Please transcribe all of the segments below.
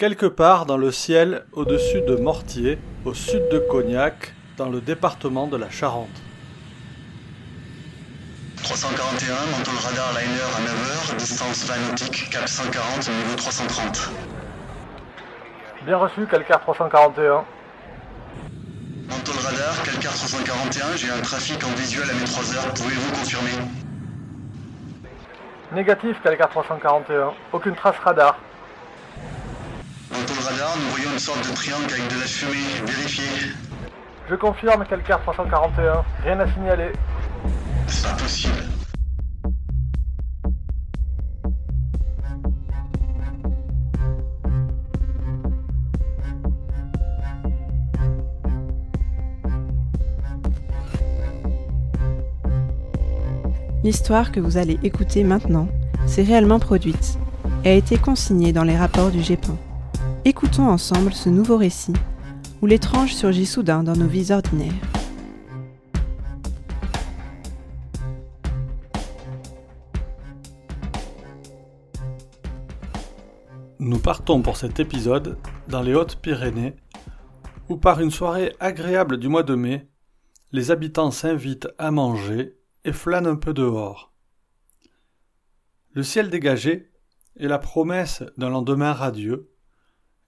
Quelque part dans le ciel au-dessus de Mortier, au sud de Cognac, dans le département de la Charente. 341, manteau radar liner à 9h, distance 20 nautique, cap 140, niveau 330. Bien reçu, Calcaire 341. Manteau radar, Calcaire 341, j'ai un trafic en visuel à mes 3 heures, pouvez-vous confirmer? Négatif, Calcaire 341. Aucune trace radar. Nous voyons une sorte de triangle avec de la fumée, vérifiez. Je confirme, Calcaire 341. Rien à signaler. C'est pas possible. L'histoire que vous allez écouter maintenant s'est réellement produite et a été consignée dans les rapports du GEPAN. Écoutons ensemble ce nouveau récit où l'étrange surgit soudain dans nos vies ordinaires. Nous partons pour cet épisode dans les Hautes-Pyrénées où par une soirée agréable du mois de mai, les habitants s'invitent à manger et flânent un peu dehors. Le ciel dégagé est la promesse d'un lendemain radieux,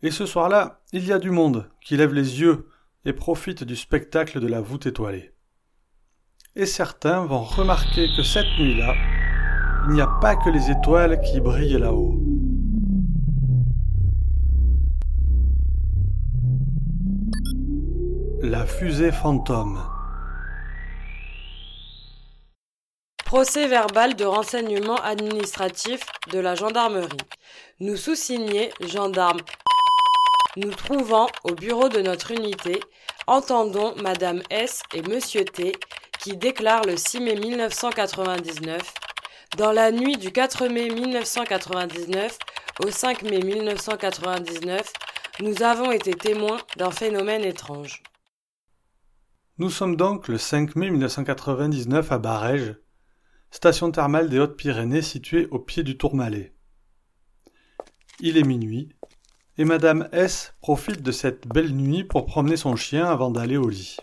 et ce soir-là, il y a du monde qui lève les yeux et profite du spectacle de la voûte étoilée. Et certains vont remarquer que cette nuit-là, il n'y a pas que les étoiles qui brillent là-haut. La fusée fantôme. Procès verbal de renseignement administratif de la gendarmerie. Nous sous-signés, gendarmes, nous trouvant au bureau de notre unité, entendons Madame S et Monsieur T qui déclarent le 6 mai 1999 dans la nuit du 4 mai 1999 au 5 mai 1999, nous avons été témoins d'un phénomène étrange. Nous sommes donc le 5 mai 1999 à Barège, station thermale des Hautes-Pyrénées située au pied du Tourmalet. Il est minuit, et Madame S profite de cette belle nuit pour promener son chien avant d'aller au lit.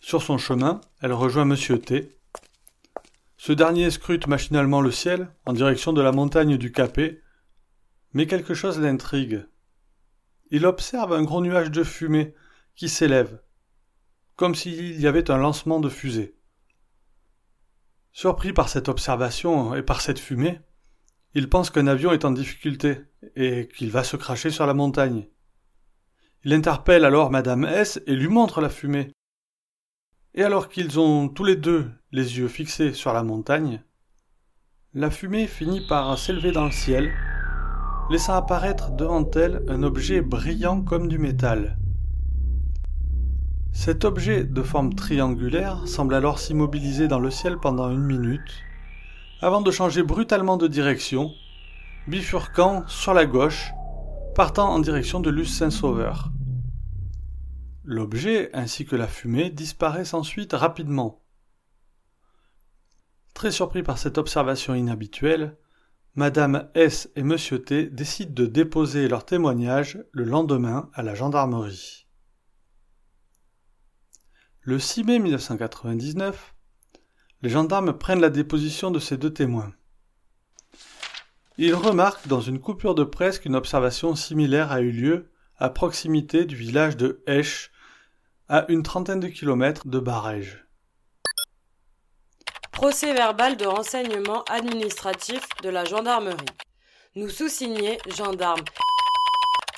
Sur son chemin, elle rejoint Monsieur T. Ce dernier scrute machinalement le ciel en direction de la montagne du Capet, mais quelque chose l'intrigue. Il observe un gros nuage de fumée qui s'élève, comme s'il y avait un lancement de fusée. Surpris par cette observation et par cette fumée, il pense qu'un avion est en difficulté et qu'il va se cracher sur la montagne. Il interpelle alors Madame S et lui montre la fumée. Et alors qu'ils ont tous les deux les yeux fixés sur la montagne, la fumée finit par s'élever dans le ciel, laissant apparaître devant elle un objet brillant comme du métal. Cet objet de forme triangulaire semble alors s'immobiliser dans le ciel pendant une minute, avant de changer brutalement de direction, bifurquant sur la gauche, partant en direction de Luce Saint-Sauveur. L'objet ainsi que la fumée disparaissent ensuite rapidement. Très surpris par cette observation inhabituelle, Madame S et Monsieur T décident de déposer leur témoignage le lendemain à la gendarmerie. Le 6 mai 1999, les gendarmes prennent la déposition de ces deux témoins. Ils remarquent dans une coupure de presse qu'une observation similaire a eu lieu à proximité du village de Esch, à une trentaine de kilomètres de Barège. Procès verbal de renseignement administratif de la gendarmerie. Nous sous-signés, gendarmes,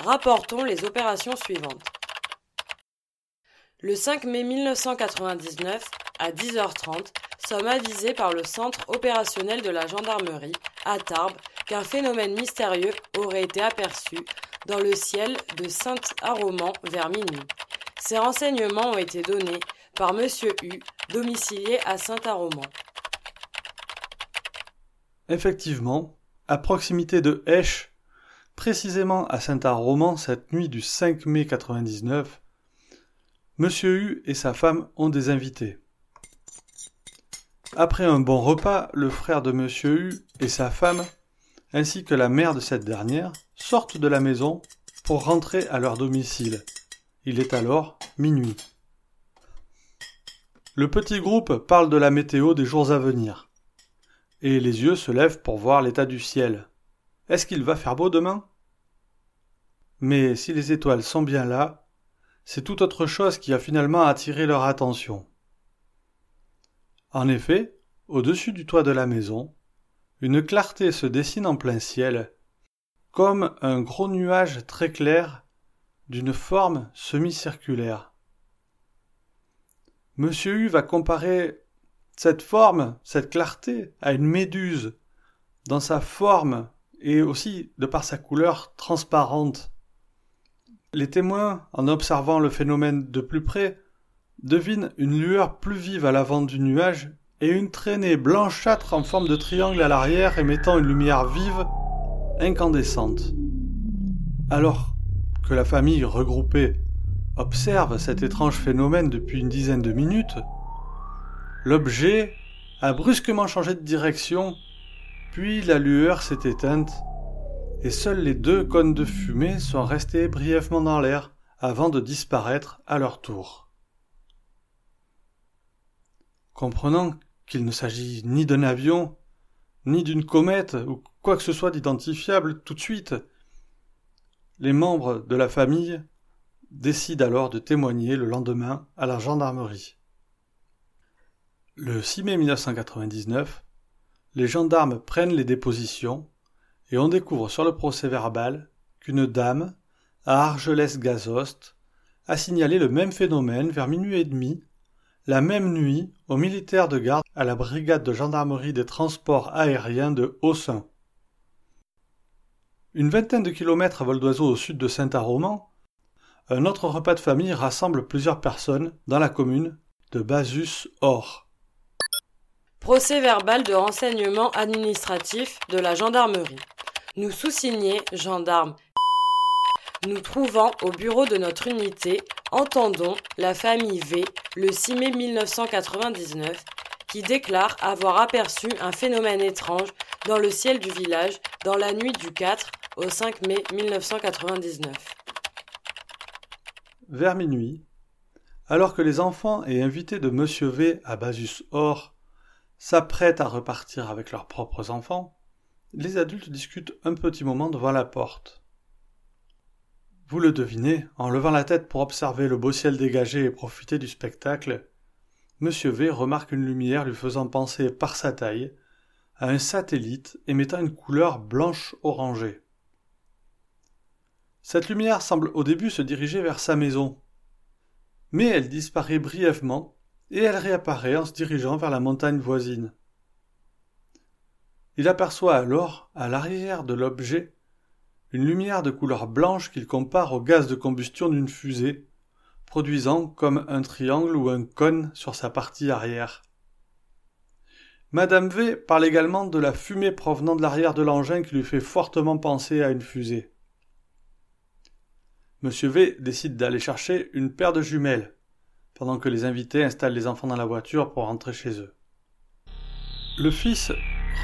rapportons les opérations suivantes. Le 5 mai 1999, à 10h30, sommes avisés par le centre opérationnel de la gendarmerie, à Tarbes, qu'un phénomène mystérieux aurait été aperçu dans le ciel de Saint-Aroman vers minuit. Ces renseignements ont été donnés par Monsieur U, domicilié à Saint-Aroman. Effectivement, à proximité de Esch, précisément à Saint-Aroman cette nuit du 5 mai 99, Monsieur U et sa femme ont des invités. Après un bon repas, le frère de Monsieur U et sa femme, ainsi que la mère de cette dernière, sortent de la maison pour rentrer à leur domicile. Il est alors minuit. Le petit groupe parle de la météo des jours à venir. Et les yeux se lèvent pour voir l'état du ciel. Est-ce qu'il va faire beau demain? Mais si les étoiles sont bien là, c'est tout autre chose qui a finalement attiré leur attention. En effet, au-dessus du toit de la maison, une clarté se dessine en plein ciel, comme un gros nuage très clair d'une forme semi-circulaire. Monsieur U va comparer cette forme, cette clarté, à une méduse, dans sa forme et aussi de par sa couleur transparente. Les témoins, en observant le phénomène de plus près, devinent une lueur plus vive à l'avant du nuage et une traînée blanchâtre en forme de triangle à l'arrière émettant une lumière vive, incandescente. Alors que la famille regroupée observe cet étrange phénomène depuis une dizaine de minutes, l'objet a brusquement changé de direction, puis la lueur s'est éteinte, et seuls les deux cônes de fumée sont restés brièvement dans l'air avant de disparaître à leur tour. Comprenant qu'il ne s'agit ni d'un avion, ni d'une comète, ou quoi que ce soit d'identifiable tout de suite. Les membres de la famille décident alors de témoigner le lendemain à la gendarmerie. Le 6 mai 1999, les gendarmes prennent les dépositions et on découvre sur le procès verbal qu'une dame, à Argelès-Gazost, a signalé le même phénomène vers minuit et demi la même nuit aux militaires de garde à la brigade de gendarmerie des transports aériens de Haussin. Une vingtaine de kilomètres à vol d'oiseau au sud de Saint-Aroman, un autre repas de famille rassemble plusieurs personnes dans la commune de Basus-Or. Procès verbal de renseignement administratif de la gendarmerie. Nous sous-signés, gendarmes nous trouvant au bureau de notre unité, entendons la famille V le 6 mai 1999 qui déclare avoir aperçu un phénomène étrange dans le ciel du village dans la nuit du 4 au 5 mai 1999. Vers minuit, alors que les enfants et invités de Monsieur V à Basus Or s'apprêtent à repartir avec leurs propres enfants, les adultes discutent un petit moment devant la porte. Vous le devinez, en levant la tête pour observer le beau ciel dégagé et profiter du spectacle, Monsieur V remarque une lumière lui faisant penser par sa taille à un satellite émettant une couleur blanche orangée. Cette lumière semble au début se diriger vers sa maison, mais elle disparaît brièvement et elle réapparaît en se dirigeant vers la montagne voisine. Il aperçoit alors, à l'arrière de l'objet, une lumière de couleur blanche qu'il compare au gaz de combustion d'une fusée, produisant comme un triangle ou un cône sur sa partie arrière. Madame V parle également de la fumée provenant de l'arrière de l'engin qui lui fait fortement penser à une fusée. Monsieur V décide d'aller chercher une paire de jumelles, pendant que les invités installent les enfants dans la voiture pour rentrer chez eux. Le fils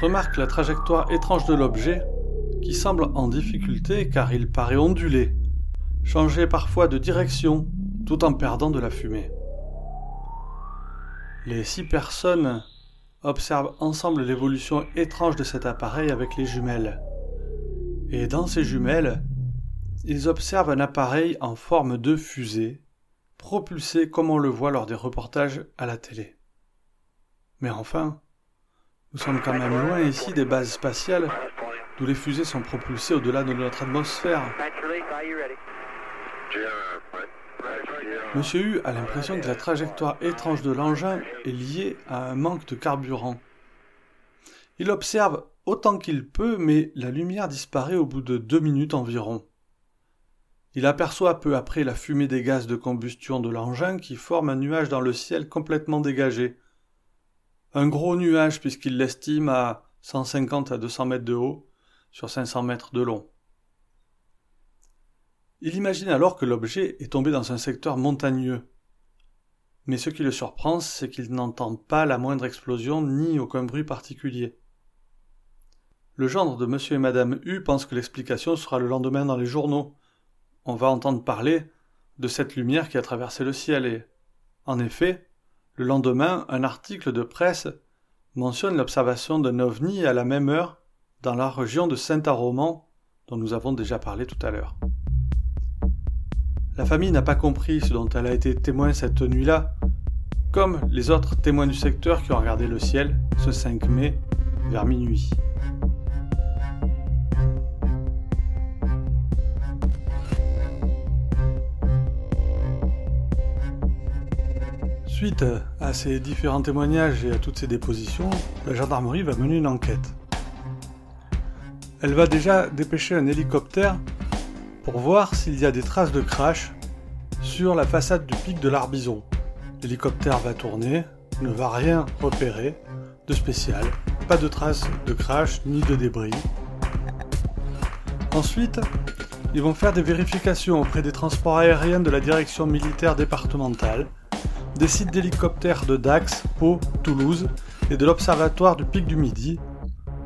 remarque la trajectoire étrange de l'objet qui semble en difficulté car il paraît onduler, changer parfois de direction tout en perdant de la fumée. Les six personnes observent ensemble l'évolution étrange de cet appareil avec les jumelles. Et dans ces jumelles, ils observent un appareil en forme de fusée, propulsé comme on le voit lors des reportages à la télé. Mais enfin, nous sommes quand même loin ici des bases spatiales d'où les fusées sont propulsées au-delà de notre atmosphère. Monsieur U a l'impression que la trajectoire étrange de l'engin est liée à un manque de carburant. Il observe autant qu'il peut, mais la lumière disparaît au bout de deux minutes environ. Il aperçoit peu après la fumée des gaz de combustion de l'engin qui forme un nuage dans le ciel complètement dégagé. Un gros nuage puisqu'il l'estime à 150 à 200 mètres de haut, sur 500 mètres de long. Il imagine alors que l'objet est tombé dans un secteur montagneux. Mais ce qui le surprend, c'est qu'il n'entend pas la moindre explosion ni aucun bruit particulier. Le gendre de monsieur et madame U pense que l'explication sera le lendemain dans les journaux. On va entendre parler de cette lumière qui a traversé le ciel et, en effet, le lendemain, un article de presse mentionne l'observation d'un ovni à la même heure dans la région de Saint-Aromand dont nous avons déjà parlé tout à l'heure. La famille n'a pas compris ce dont elle a été témoin cette nuit-là, comme les autres témoins du secteur qui ont regardé le ciel ce 5 mai vers minuit. Suite à ces différents témoignages et à toutes ces dépositions, la gendarmerie va mener une enquête. Elle va déjà dépêcher un hélicoptère pour voir s'il y a des traces de crash sur la façade du pic de l'Arbizon. L'hélicoptère va tourner, ne va rien repérer de spécial, pas de traces de crash ni de débris. Ensuite, ils vont faire des vérifications auprès des transports aériens de la direction militaire départementale des sites d'hélicoptères de Dax, Pau, Toulouse et de l'Observatoire du Pic du Midi.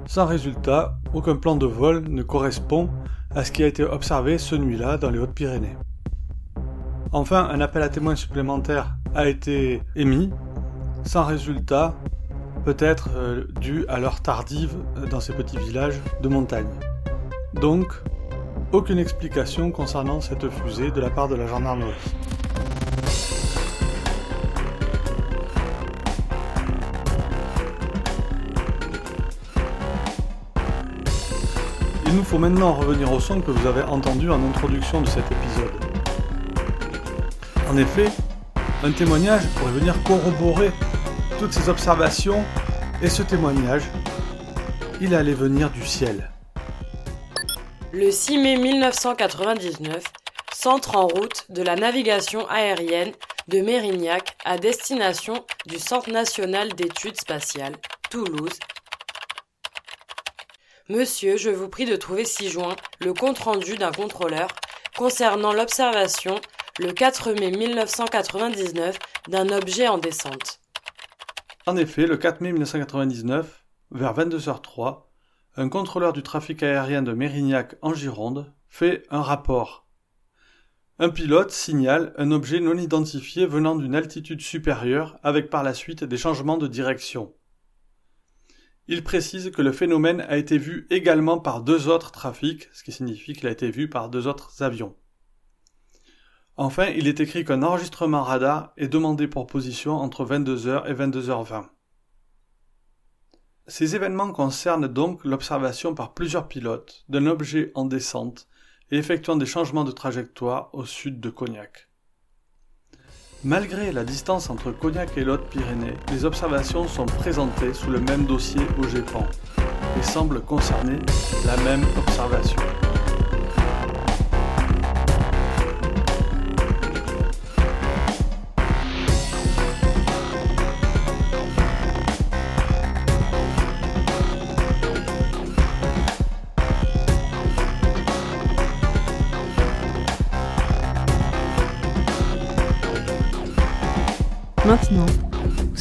Sans résultat, aucun plan de vol ne correspond à ce qui a été observé ce nuit-là dans les Hautes-Pyrénées. Enfin, un appel à témoins supplémentaire a été émis, sans résultat, peut-être euh, dû à l'heure tardive euh, dans ces petits villages de montagne. Donc, aucune explication concernant cette fusée de la part de la gendarmerie. Il nous faut maintenant revenir au son que vous avez entendu en introduction de cet épisode. En effet, un témoignage pourrait venir corroborer toutes ces observations et ce témoignage, il allait venir du ciel. Le 6 mai 1999, centre en route de la navigation aérienne de Mérignac à destination du Centre national d'études spatiales, Toulouse, Monsieur, je vous prie de trouver ci-joint le compte-rendu d'un contrôleur concernant l'observation le 4 mai 1999 d'un objet en descente. En effet, le 4 mai 1999, vers 22h03, un contrôleur du trafic aérien de Mérignac en Gironde fait un rapport. Un pilote signale un objet non identifié venant d'une altitude supérieure avec par la suite des changements de direction. Il précise que le phénomène a été vu également par deux autres trafics, ce qui signifie qu'il a été vu par deux autres avions. Enfin, il est écrit qu'un enregistrement radar est demandé pour position entre 22h et 22h20. Ces événements concernent donc l'observation par plusieurs pilotes d'un objet en descente et effectuant des changements de trajectoire au sud de Cognac. Malgré la distance entre Cognac et l'Haute Pyrénées, les observations sont présentées sous le même dossier au GEPAN et semblent concerner la même observation.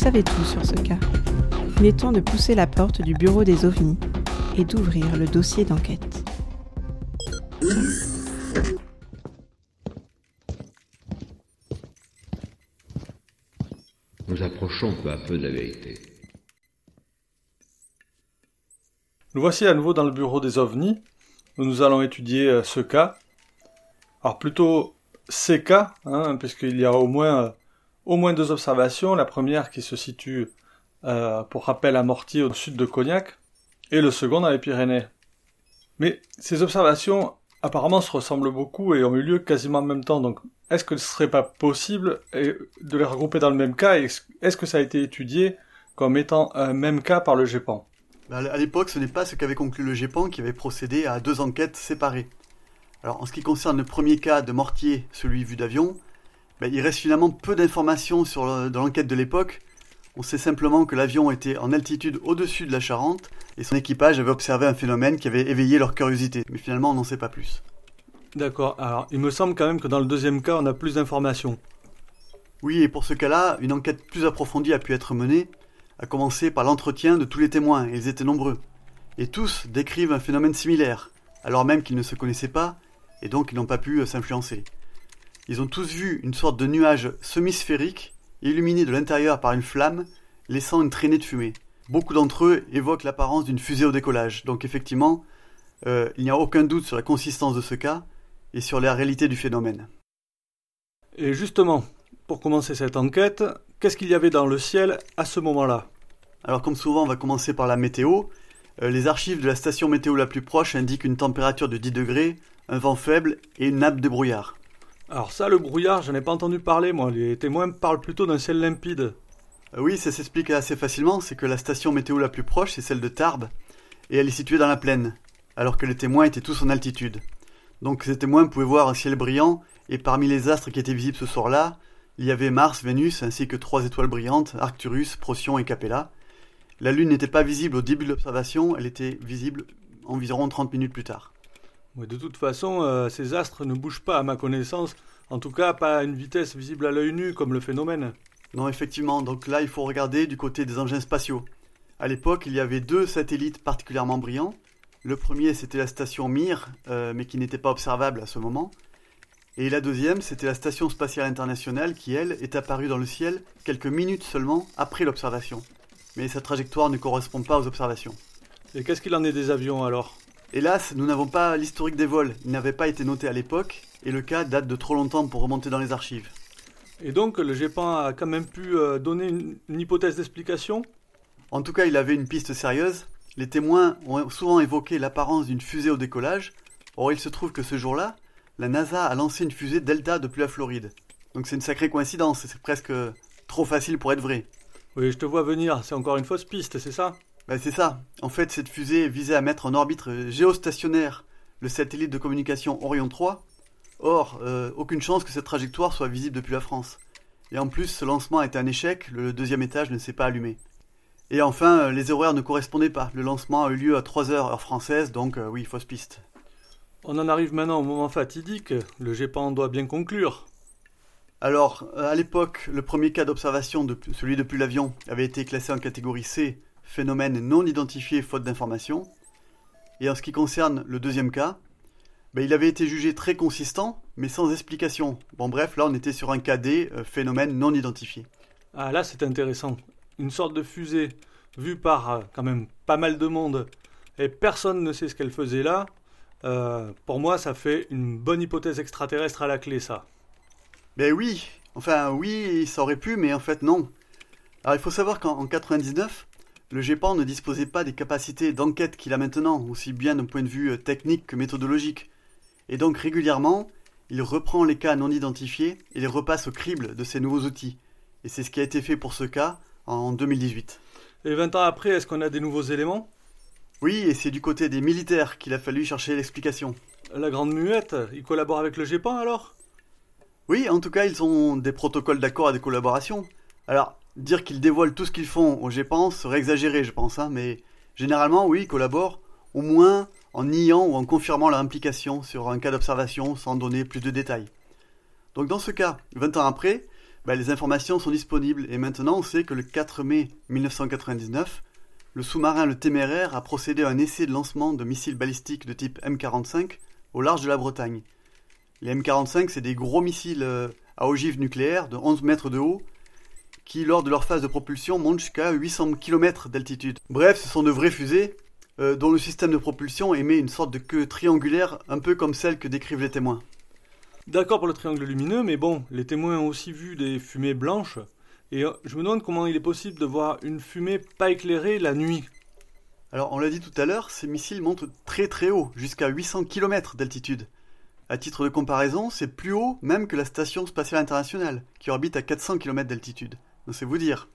Savez tout sur ce cas. Il est temps de pousser la porte du bureau des ovnis et d'ouvrir le dossier d'enquête. Nous approchons peu à peu de la vérité. Nous voici à nouveau dans le bureau des ovnis, où nous allons étudier euh, ce cas. Alors plutôt ces cas, hein, puisqu'il y a au moins euh, au moins deux observations. La première qui se situe, euh, pour rappel, à Mortier au sud de Cognac, et le second dans les Pyrénées. Mais ces observations apparemment se ressemblent beaucoup et ont eu lieu quasiment en même temps. Donc, est-ce que ce serait pas possible de les regrouper dans le même cas? Est-ce que ça a été étudié comme étant un même cas par le GEPAN bah, À l'époque, ce n'est pas ce qu'avait conclu le GEPAN qui avait procédé à deux enquêtes séparées. Alors, en ce qui concerne le premier cas de Mortier, celui vu d'avion, ben, il reste finalement peu d'informations sur dans l'enquête de l'époque. On sait simplement que l'avion était en altitude au-dessus de la Charente et son équipage avait observé un phénomène qui avait éveillé leur curiosité. Mais finalement, on n'en sait pas plus. D'accord. Alors, il me semble quand même que dans le deuxième cas, on a plus d'informations. Oui, et pour ce cas-là, une enquête plus approfondie a pu être menée, à commencer par l'entretien de tous les témoins, et ils étaient nombreux. et tous décrivent un phénomène similaire, alors même qu'ils ne se connaissaient pas, et donc ils n'ont pas pu euh, s'influencer. Ils ont tous vu une sorte de nuage semi-sphérique, illuminé de l'intérieur par une flamme, laissant une traînée de fumée. Beaucoup d'entre eux évoquent l'apparence d'une fusée au décollage, donc effectivement, euh, il n'y a aucun doute sur la consistance de ce cas et sur la réalité du phénomène. Et justement, pour commencer cette enquête, qu'est-ce qu'il y avait dans le ciel à ce moment-là? Alors comme souvent, on va commencer par la météo. Euh, les archives de la station météo la plus proche indiquent une température de 10 degrés, un vent faible et une nappe de brouillard. Alors ça, le brouillard, je n'ai pas entendu parler, moi. Les témoins parlent plutôt d'un ciel limpide. Euh, oui, ça s'explique assez facilement, c'est que la station météo la plus proche, c'est celle de Tarbes, et elle est située dans la plaine, alors que les témoins étaient tous en altitude. Donc ces témoins pouvaient voir un ciel brillant, et parmi les astres qui étaient visibles ce soir-là, il y avait Mars, Vénus, ainsi que trois étoiles brillantes, Arcturus, Procyon et Capella. La Lune n'était pas visible au début de l'observation, elle était visible environ 30 minutes plus tard. De toute façon, euh, ces astres ne bougent pas à ma connaissance, en tout cas pas à une vitesse visible à l'œil nu comme le phénomène. Non, effectivement, donc là il faut regarder du côté des engins spatiaux. À l'époque, il y avait deux satellites particulièrement brillants. Le premier, c'était la station Mir, euh, mais qui n'était pas observable à ce moment. Et la deuxième, c'était la Station spatiale internationale qui, elle, est apparue dans le ciel quelques minutes seulement après l'observation. Mais sa trajectoire ne correspond pas aux observations. Et qu'est-ce qu'il en est des avions alors? Hélas, nous n'avons pas l'historique des vols. Il n'avait pas été noté à l'époque, et le cas date de trop longtemps pour remonter dans les archives. Et donc, le GEPAN a quand même pu euh, donner une, une hypothèse d'explication? En tout cas, il avait une piste sérieuse. Les témoins ont souvent évoqué l'apparence d'une fusée au décollage. Or, il se trouve que ce jour-là, la NASA a lancé une fusée Delta depuis la Floride. Donc c'est une sacrée coïncidence, c'est presque trop facile pour être vrai. Oui, je te vois venir, c'est encore une fausse piste, c'est ça? Ben c'est ça. En fait, cette fusée visait à mettre en orbite géostationnaire le satellite de communication Orion 3. Or, euh, aucune chance que cette trajectoire soit visible depuis la France. Et en plus, ce lancement a été un échec, le deuxième étage ne s'est pas allumé. Et enfin, euh, les horaires ne correspondaient pas. Le lancement a eu lieu à 3h heure française, donc euh, oui, fausse piste. On en arrive maintenant au moment fatidique. Le GEPAN doit bien conclure. Alors, euh, à l'époque, le premier cas d'observation, de, celui depuis l'avion, avait été classé en catégorie C, phénomène non identifié faute d'information. Et en ce qui concerne le deuxième cas, ben, il avait été jugé très consistant, mais sans explication. Bon bref, là on était sur un cas D, euh, phénomène non identifié. Ah là c'est intéressant. Une sorte de fusée vue par euh, quand même pas mal de monde, et personne ne sait ce qu'elle faisait là. Euh, pour moi, ça fait une bonne hypothèse extraterrestre à la clé, ça. Ben oui, enfin oui, ça aurait pu, mais en fait non. Alors il faut savoir qu'en 99, le GEPAN ne disposait pas des capacités d'enquête qu'il a maintenant, aussi bien d'un point de vue euh, technique que méthodologique. Et donc régulièrement, il reprend les cas non identifiés et les repasse au crible de ces nouveaux outils. Et c'est ce qui a été fait pour ce cas en 2018. Et 20 ans après, est-ce qu'on a des nouveaux éléments? Oui, et c'est du côté des militaires qu'il a fallu chercher l'explication. La Grande Muette, ils collaborent avec le GEPAN alors? Oui, en tout cas, ils ont des protocoles d'accord et des collaborations. Alors, dire qu'ils dévoilent tout ce qu'ils font au GEPAN serait exagéré, je pense, hein, mais généralement, oui, ils collaborent, au moins en niant ou en confirmant leur implication sur un cas d'observation sans donner plus de détails. Donc dans ce cas, 20 ans après, bah, les informations sont disponibles et maintenant on sait que le 4 mai 1999, le sous-marin Le Téméraire a procédé à un essai de lancement de missiles balistiques de type M45 au large de la Bretagne. Les M45, c'est des gros missiles euh, à ogive nucléaire de 11 mètres de haut qui, lors de leur phase de propulsion, montent jusqu'à 800 km d'altitude. Bref, ce sont de vraies fusées euh, dont le système de propulsion émet une sorte de queue triangulaire un peu comme celle que décrivent les témoins. D'accord pour le triangle lumineux, mais bon, les témoins ont aussi vu des fumées blanches et euh, je me demande comment il est possible de voir une fumée pas éclairée la nuit. Alors, on l'a dit tout à l'heure, ces missiles montent très très haut, jusqu'à 800 km d'altitude. À titre de comparaison, c'est plus haut même que la Station spatiale internationale, qui orbite à 400 km d'altitude. C'est vous dire.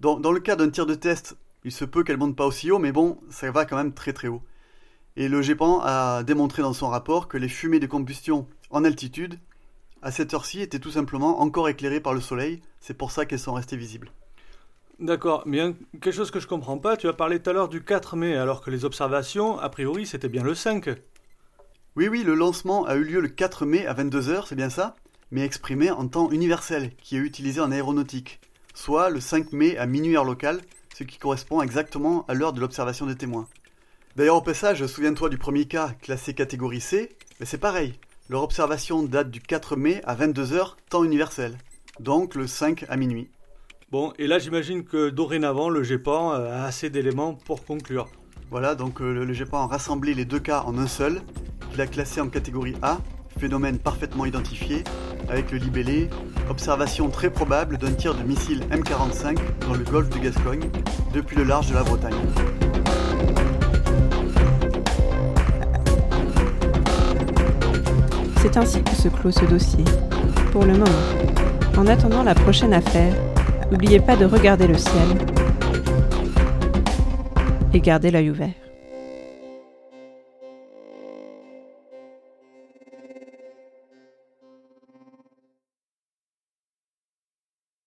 Dans, dans le cas d'un tir de test, il se peut qu'elle monte pas aussi haut, mais bon, ça va quand même très très haut. Et le GEPAN a démontré dans son rapport que les fumées de combustion en altitude à cette heure-ci, étaient tout simplement encore éclairées par le soleil. C'est pour ça qu'elles sont restées visibles. D'accord, mais quelque chose que je comprends pas, tu as parlé tout à l'heure du 4 mai, alors que les observations, a priori, c'était bien le 5. Oui, oui, le lancement a eu lieu le 4 mai à 22h, c'est bien ça, mais exprimé en temps universel, qui est utilisé en aéronautique, soit le 5 mai à minuit heure locale, ce qui correspond exactement à l'heure de l'observation des témoins. D'ailleurs, au passage, souviens-toi du premier cas classé catégorie C, mais c'est pareil. Leur observation date du 4 mai à 22h, temps universel. Donc le 5 à minuit. Bon, et là j'imagine que dorénavant le GEPAN a assez d'éléments pour conclure. Voilà, donc euh, le, le GEPAN a rassemblé les deux cas en un seul, qu'il a classé en catégorie A, phénomène parfaitement identifié, avec le libellé Observation très probable d'un tir de missile M45 dans le golfe de Gascogne, depuis le large de la Bretagne. C'est ainsi que se clôt ce dossier, pour le moment. En attendant la prochaine affaire, n'oubliez pas de regarder le ciel et gardez l'œil ouvert.